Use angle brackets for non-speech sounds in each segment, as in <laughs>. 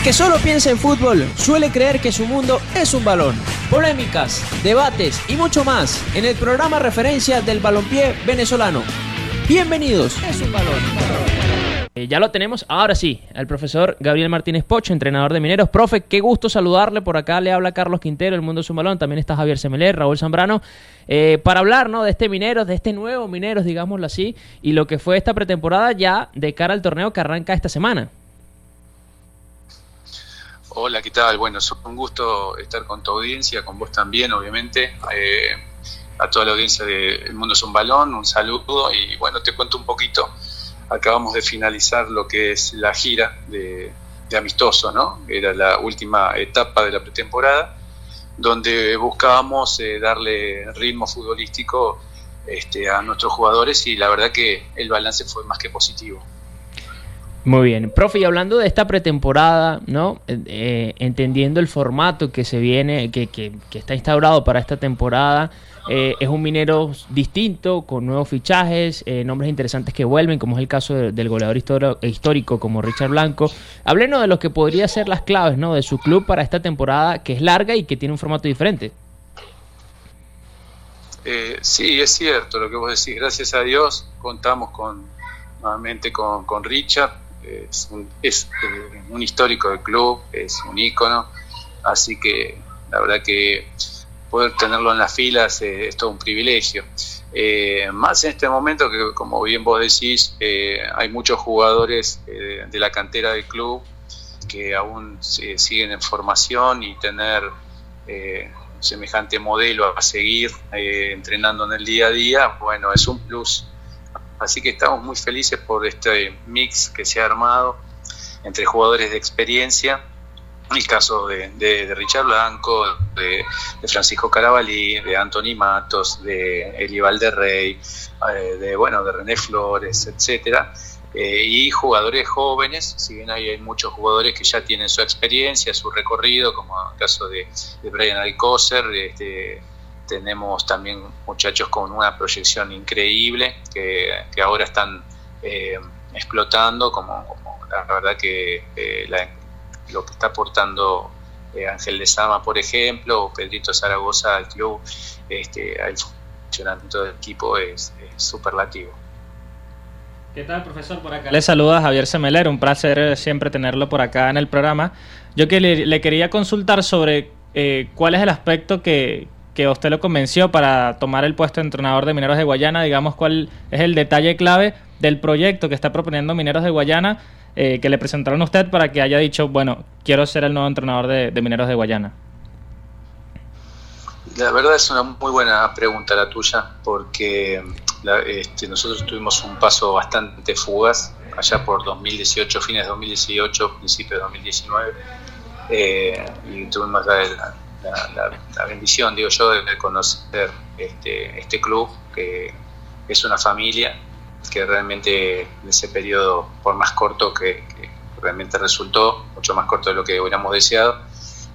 El que solo piensa en fútbol suele creer que su mundo es un balón. Polémicas, debates y mucho más en el programa referencia del balompié venezolano. Bienvenidos. Es un balón. Eh, ya lo tenemos, ahora sí, el profesor Gabriel Martínez Pocho, entrenador de Mineros. Profe, qué gusto saludarle. Por acá le habla Carlos Quintero, el mundo es un balón. También está Javier Semeler, Raúl Zambrano. Eh, para hablar ¿no? de este Mineros, de este nuevo Mineros, digámoslo así, y lo que fue esta pretemporada ya de cara al torneo que arranca esta semana. Hola, ¿qué tal? Bueno, es un gusto estar con tu audiencia, con vos también, obviamente. Eh, a toda la audiencia de El Mundo es un Balón, un saludo y bueno, te cuento un poquito. Acabamos de finalizar lo que es la gira de, amistoso, ¿no? Era la última etapa de la pretemporada, donde buscábamos eh, darle ritmo futbolístico este, a nuestros jugadores y la verdad que el balance fue más que positivo. Muy bien, profe, y hablando de esta pretemporada, ¿no? Eh, eh, entendiendo el formato que se viene, que, que, está instaurado para esta temporada, eh, es un minero distinto, con nuevos fichajes, nombres interesantes que vuelven, como es el caso del goleador histórico como Richard Blanco. Háblenos de lo que podría ser las claves, ¿no? De su club para esta temporada, que es larga y que tiene un formato diferente. sí, es cierto lo que vos decís. Gracias a Dios contamos con nuevamente con, con Richard es, un, es eh, un histórico del club, es un ícono, así que la verdad que poder tenerlo en las filas es todo un privilegio. Eh, más en este momento que, como bien vos decís, eh, hay muchos jugadores de la cantera del club que aún siguen en formación y tener semejante modelo a seguir entrenando en el día a día, bueno, es un plus Así que estamos muy felices por este mix que se ha armado entre jugadores de experiencia, el caso de, Richard Blanco, de, Francisco Carabalí, de Anthony Matos, de Eli Valderrey, eh, de bueno, de René Flores, etcétera, eh, y jugadores jóvenes, si bien hay, muchos jugadores que ya tienen su experiencia, su recorrido, como el caso de, Brian Alcocer, este, tenemos también muchachos con una proyección increíble que, ahora están eh, explotando, como, la verdad que eh, lo que está aportando eh, Ángel de Sama, por ejemplo, o Pedrito Zaragoza al club, este, el funcionamiento del equipo es, superlativo. ¿Qué tal, profesor? Por acá. Le saluda Javier Semeler, un placer siempre tenerlo por acá en el programa. Yo que le, quería consultar sobre cuál es el aspecto que, que usted lo convenció para tomar el puesto de entrenador de Mineros de Guayana, digamos cuál es el detalle clave del proyecto que está proponiendo Mineros de Guayana, eh, que le presentaron a usted para que haya dicho, bueno, quiero ser el nuevo entrenador de, Mineros de Guayana. La verdad es una muy buena pregunta la tuya, porque este, nosotros tuvimos un paso bastante fugaz allá por 2018, fines de 2018, principios de 2019, eh, y tuvimos la, la, bendición, digo yo, de, conocer este, este club, que es una familia, que realmente en ese periodo, por más corto que, realmente resultó, mucho más corto de lo que hubiéramos deseado,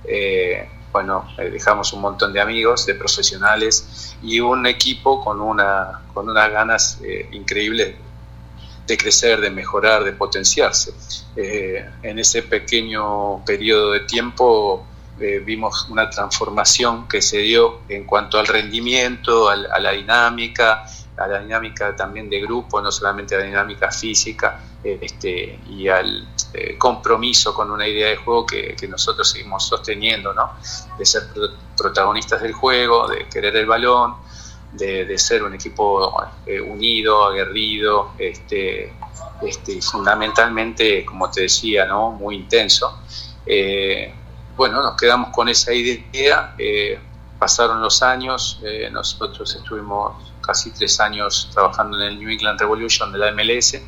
eh, bueno, eh, dejamos un montón de amigos, de profesionales y un equipo con, una, con unas ganas eh, increíbles de crecer, de mejorar, de potenciarse. en ese pequeño periodo de tiempo eh, vimos una transformación que se dio en cuanto al rendimiento, a, la dinámica, a la dinámica también de grupo, no solamente a la dinámica física, eh, este, y al eh, compromiso con una idea de juego que, nosotros seguimos sosteniendo, ¿no? de ser protagonistas del juego, de querer el balón, de, ser un equipo unido, aguerrido, este, este, fundamentalmente, como te decía, ¿no? muy intenso bueno, nos quedamos con esa idea, eh, pasaron los años, eh, nosotros estuvimos casi tres años trabajando en el New England Revolution de la MLS,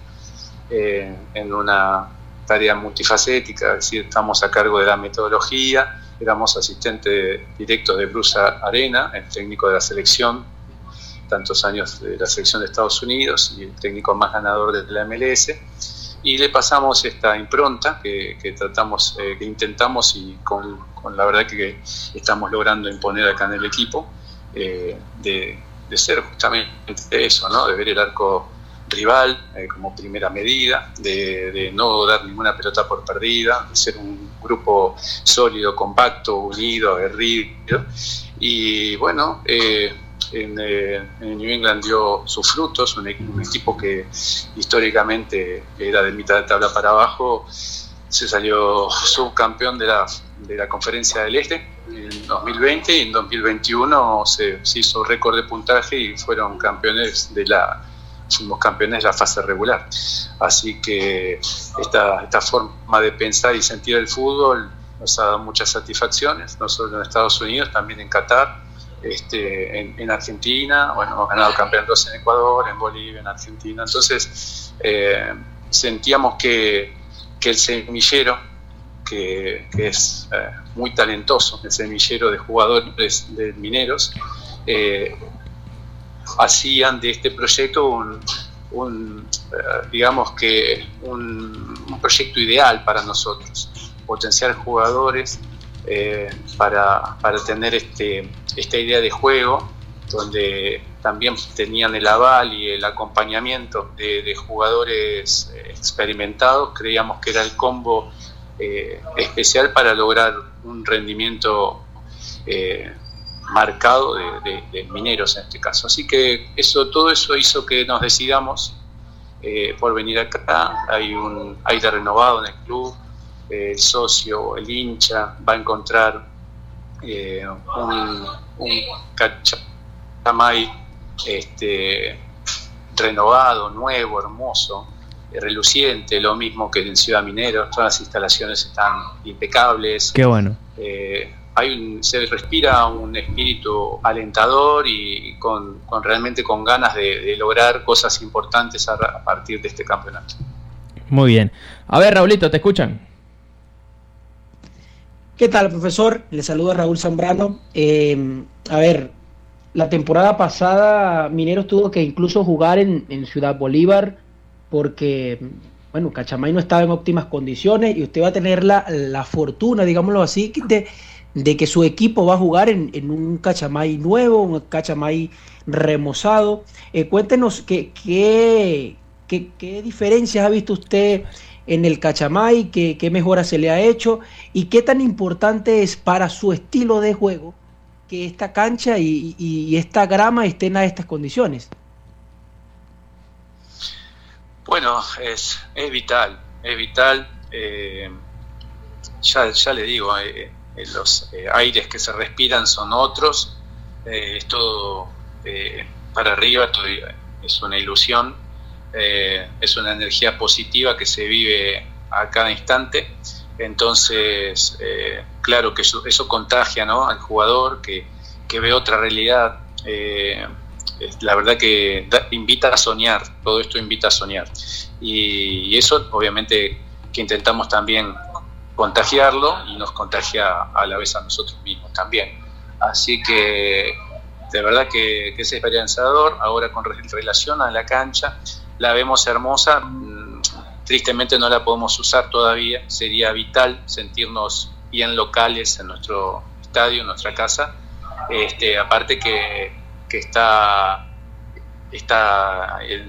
eh, en una tarea multifacética, es decir, estamos a cargo de la metodología, éramos asistentes directos de Bruce Arena, el técnico de la selección, tantos años de la selección de Estados Unidos y el técnico más ganador de la MLS y le pasamos esta impronta que, tratamos, eh, que intentamos y con, la verdad que estamos logrando imponer acá en el equipo, eh, de, ser justamente eso, ¿no? de ver el arco rival eh, como primera medida, de, no dar ninguna pelota por perdida, de ser un, grupo sólido, compacto, unido, aguerrido. Y bueno, eh, en, New England dio sus frutos, un, equipo que históricamente era de mitad de tabla para abajo, se salió subcampeón de la, de la Conferencia del Este en 2020 y en 2021 se, se hizo récord de puntaje y fueron campeones de la fuimos campeones de la fase regular. Así que esta, esta forma de pensar y sentir el fútbol nos ha dado muchas satisfacciones, no solo en Estados Unidos, también en Qatar, este, en, Argentina, bueno, hemos ganado campeonatos en Ecuador, en Bolivia, en Argentina. Entonces, eh, sentíamos que, que, el semillero, que, es eh, muy talentoso, el semillero de jugadores de mineros, eh, hacían de este proyecto un, digamos que un, proyecto ideal para nosotros, potenciar jugadores eh, para, tener este, esta idea de juego, donde también tenían el aval y el acompañamiento de, jugadores experimentados, creíamos que era el combo eh, especial para lograr un rendimiento marcado de, mineros en este caso. Así que eso, todo eso hizo que nos decidamos eh, por venir acá. Hay un aire renovado en el club, el socio, el hincha va a encontrar eh, un, un cachamay este, renovado, nuevo, hermoso, eh, reluciente, lo mismo que en Ciudad Minero, todas las instalaciones están impecables. Qué bueno hay se respira un espíritu alentador y con, realmente con ganas de, lograr cosas importantes a, partir de este campeonato. Muy bien. A ver, Raulito, ¿te escuchan? ¿Qué tal, profesor? Le saluda Raúl Zambrano. Eh, a ver, la temporada pasada Mineros tuvo que incluso jugar en, Ciudad Bolívar porque, bueno, Cachamay no estaba en óptimas condiciones y usted va a tener la, la fortuna, digámoslo así, de de que su equipo va a jugar en, un Cachamay nuevo, un Cachamay remozado. Eh, cuéntenos qué, qué, qué, diferencias ha visto usted en el Cachamay, qué, qué mejoras se le ha hecho y qué tan importante es para su estilo de juego que esta cancha y, esta grama estén a estas condiciones. Bueno, es, es vital, es vital. Eh, ya, ya le digo, eh, eh, los aires que se respiran son otros, es todo para arriba, es una ilusión, es una energía positiva que se vive a cada instante, entonces claro que eso, contagia ¿no? al jugador que, ve otra realidad. la verdad que invita a soñar, todo esto invita a soñar. Y, y, eso obviamente que intentamos también contagiarlo y nos contagia a la vez a nosotros mismos también. Así que de verdad que, es esperanzador. Ahora con relación a la cancha, la vemos hermosa. Mm, tristemente no la podemos usar todavía. Sería vital sentirnos bien locales en nuestro estadio, en nuestra casa. Este, aparte que, que está, está en,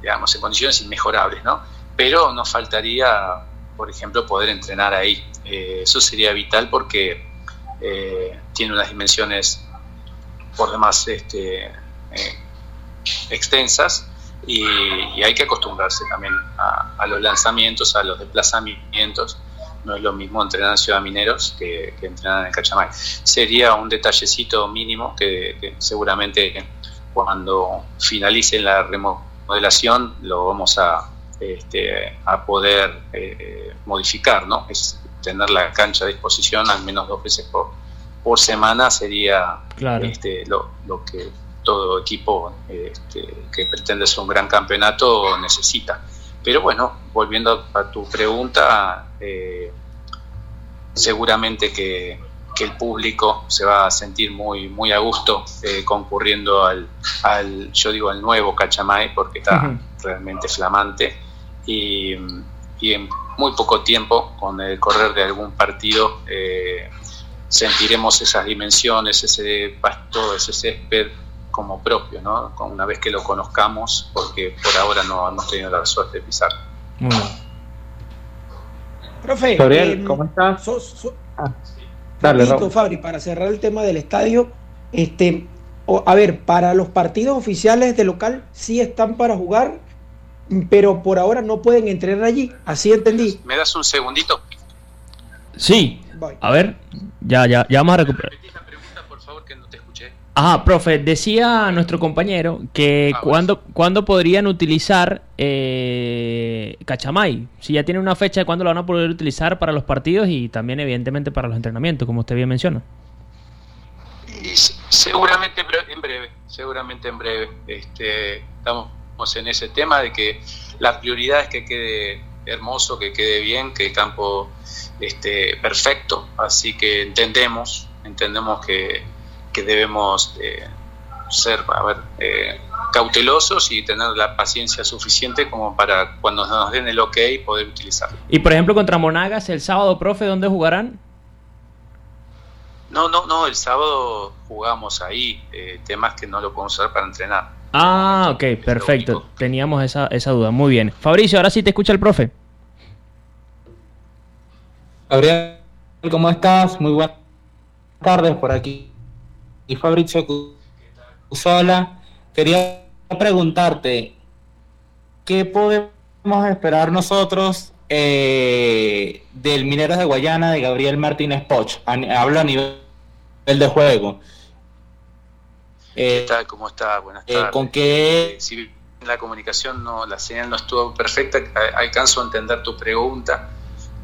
digamos, en condiciones inmejorables, ¿no? Pero nos faltaría por ejemplo, poder entrenar ahí. Eh, eso sería vital porque eh, tiene unas dimensiones por demás este, eh, extensas y, hay que acostumbrarse también a, los lanzamientos, a los desplazamientos. No es lo mismo entrenar en Ciudad Mineros que, entrenar en Cachamay. Sería un detallecito mínimo que seguramente cuando finalice la remodelación lo vamos a, este, a poder eh, modificar, ¿no? Es tener la cancha a disposición al menos dos veces por, por semana sería este, lo, que todo equipo este, que pretende ser un gran campeonato necesita. Pero bueno, volviendo a tu pregunta, eh, seguramente que, que, el público se va a sentir muy, muy a gusto eh, concurriendo al, al, yo digo, al nuevo Cachamay, porque está realmente flamante y, en muy poco tiempo, con el correr de algún partido, eh, sentiremos esas dimensiones, ese pasto, ese césped como propio, ¿no? Una vez que lo conozcamos, porque por ahora no hemos tenido la suerte de pisar. Profe, Gabriel, em, ¿cómo estás? so- so- Ah, dale, Rapidito. Fabri, para cerrar el tema del estadio, este, o- a ver, para los partidos oficiales de local sí están para jugar, pero por ahora no pueden entrenar allí, así entendí. ¿Me das un segundito? Sí, Voy. a ver, ya, ya, ya vamos a recuperar. Ajá, profe, decía nuestro compañero que Ah, cuando, cuándo podrían utilizar eh, Cachamay, si ya tiene una fecha de cuándo lo van a poder utilizar para los partidos y también evidentemente para los entrenamientos, como usted bien menciona. Y se- seguramente en breve, seguramente en breve. Este, estamos en ese tema de que la prioridad es que quede hermoso, que quede bien, que el campo esté perfecto. Así que entendemos, entendemos que, que debemos eh, ser, a ver, eh, cautelosos y tener la paciencia suficiente como para cuando nos den el ok poder utilizarlo. Y por ejemplo contra Monagas el sábado, profe, ¿dónde jugarán? No, no, no, el sábado jugamos ahí, eh, temas que no lo podemos usar para entrenar. Ah, ok, Es perfecto. Teníamos esa, esa duda. Muy bien. Fabricio, ahora sí te escucha el profe. Gabriel, ¿cómo estás? Muy buenas tardes por aquí. Y Fabricio Sola, quería preguntarte, ¿qué podemos esperar nosotros eh, del Mineros de Guayana de Gabriel Martínez Poch? Hablo a nivel de juego. ¿Qué Eh, tal? ¿Cómo está? Buenas eh. ¿Con qué Eh, si la comunicación, no, la señal no estuvo perfecta, alcanzo a entender tu pregunta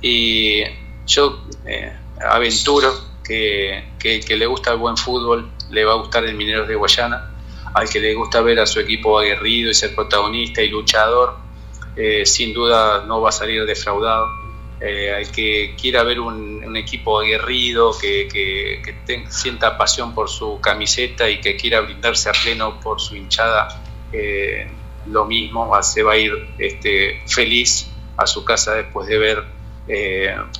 y yo aventuro que, que que le gusta el buen fútbol le va a gustar el Mineros de Guayana, al que le gusta ver a su equipo aguerrido y ser protagonista y luchador, eh, sin duda no va a salir defraudado. Eh, al que quiera ver un, equipo aguerrido, que, que- sienta pasión por su camiseta y que quiera brindarse a pleno por su hinchada, eh, lo mismo, se va a ir este, feliz a su casa después de ver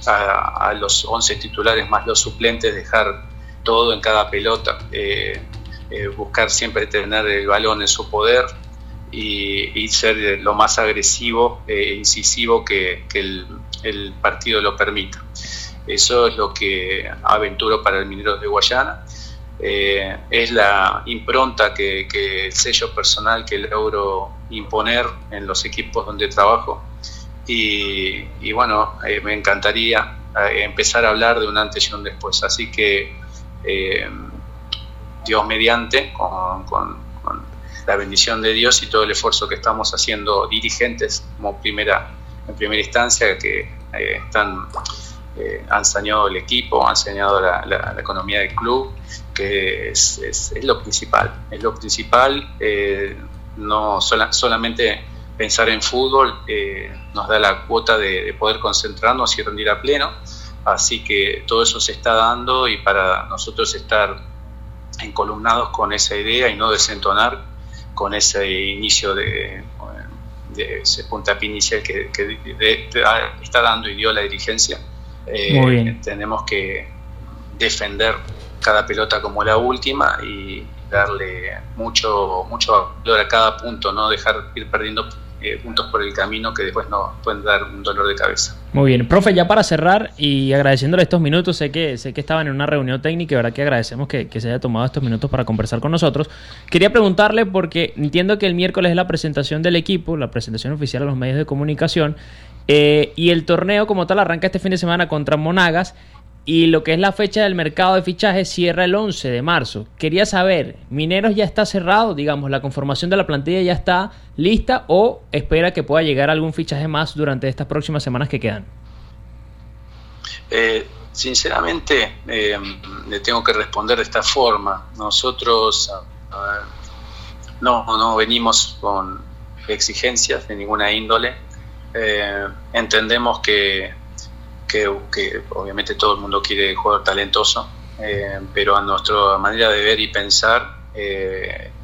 a, a los 11 titulares más los suplentes dejar todo en cada pelota, eh, eh, buscar siempre tener el balón en su poder y, ser lo más agresivo e incisivo que, el, partido lo permita. Eso es lo que aventuro para el Minero de Guayana. Eh, es la impronta que, el sello personal que logro imponer en los equipos donde trabajo. Y, bueno, eh, me encantaría eh, empezar a hablar de un antes y un después. Así que eh, Dios mediante, con, la bendición de Dios y todo el esfuerzo que estamos haciendo dirigentes como primera, en primera instancia, que eh, están, eh, han saneado el equipo, han saneado la, economía del club, que es, lo principal. Es lo principal, no sola- solamente pensar en fútbol nos da la cuota de poder concentrarnos y rendir a pleno. Así que todo eso se está dando y para nosotros estar encolumnados con esa idea y no desentonar con ese inicio de, de ese puntapié inicial que, que de- de- está dando y dio la dirigencia. Eh, Muy bien. Tenemos que defender cada pelota como la última y darle mucho mucho valor a cada punto, no dejar ir perdiendo eh, por el camino que después nos pueden dar un dolor de cabeza. Muy bien, profe, ya para cerrar y agradeciéndole estos minutos, sé que sé que estaban en una reunión técnica y verdad que agradecemos que, que se haya tomado estos minutos para conversar con nosotros. Quería preguntarle porque entiendo que el miércoles es la presentación del equipo, la presentación oficial a los medios de comunicación eh, y el torneo como tal arranca este fin de semana contra Monagas y lo que es la fecha del mercado de fichajes cierra el 11 de marzo. Quería saber, ¿Mineros ya está cerrado? Digamos, la conformación de la plantilla ya está lista o espera que pueda llegar algún fichaje más durante estas próximas semanas que quedan? Eh, sinceramente, eh, le tengo que responder de esta forma. Nosotros no, no venimos con exigencias de ninguna índole. Eh, entendemos que, que, obviamente todo el mundo quiere jugador talentoso, eh, pero a nuestra manera de ver y pensar, eh,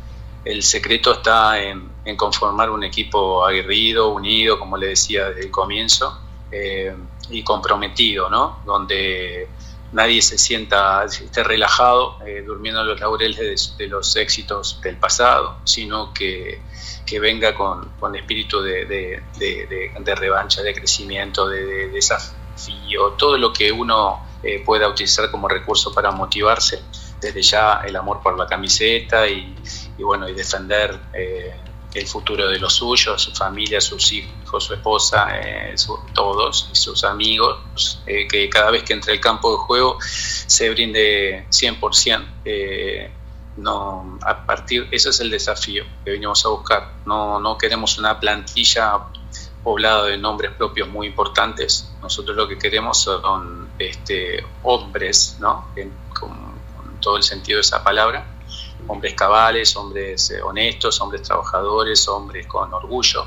el secreto está en, conformar un equipo aguerrido, unido, como le decía desde el comienzo, eh, y comprometido, ¿no? Donde nadie se sienta, esté relajado, durmiendo en los laureles de, los éxitos del pasado, sino que, que venga con, con espíritu de, de- revancha, de crecimiento, de, de- desafío desafío, todo lo que uno eh, pueda utilizar como recurso para motivarse, desde ya el amor por la camiseta y, bueno, y defender eh, el futuro de los suyos, su familia, sus hijos, su esposa, eh, todos, y sus amigos, que cada vez que entre el campo de juego se brinde 100%. no, a partir, ese es el desafío que venimos a buscar. No, no queremos una plantilla poblada de nombres propios muy importantes. Nosotros lo que queremos son este, hombres, ¿no? con, todo el sentido de esa palabra, hombres cabales, hombres eh, honestos, hombres trabajadores, hombres con orgullo,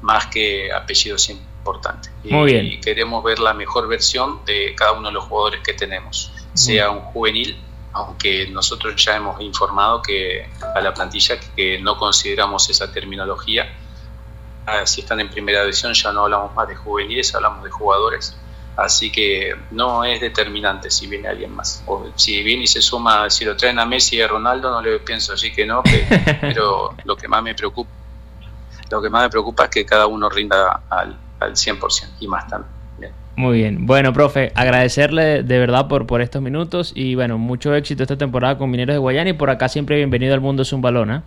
más que apellidos importantes. Muy bien. y queremos ver la mejor versión de cada uno de los jugadores que tenemos, sea un juvenil, aunque nosotros ya hemos informado que a la plantilla que no consideramos esa terminología Ah, si están en primera división ya no hablamos más de juveniles, hablamos de jugadores. Así que no es determinante si viene alguien más. O si viene y se suma, si lo traen a Messi y a Ronaldo, no le pienso así que no, <laughs> pero lo que más me preocupa, lo que más me preocupa es que cada uno rinda al, al 100% y más también. Muy bien. Bueno, profe, agradecerle de verdad por, por estos minutos y bueno, mucho éxito esta temporada con Mineros de Guayana y por acá siempre bienvenido al mundo es un balón, ¿eh?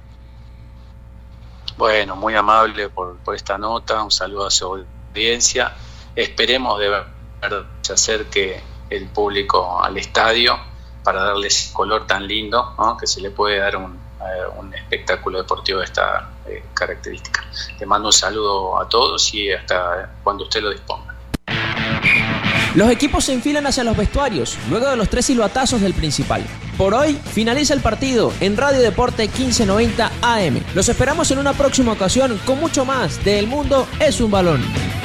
Bueno, muy amable por, esta nota, un saludo a su audiencia. Esperemos de verdad se acerque el público al estadio para darles color tan lindo que se le puede dar un, eh, un espectáculo deportivo de esta eh, característica. Le mando un saludo a todos y hasta cuando usted lo disponga. Los equipos se enfilan hacia los vestuarios, luego de los tres silbatazos del principal. Por hoy finaliza el partido en Radio Deporte 1590 AM. Los esperamos en una próxima ocasión con mucho más de El Mundo es un balón.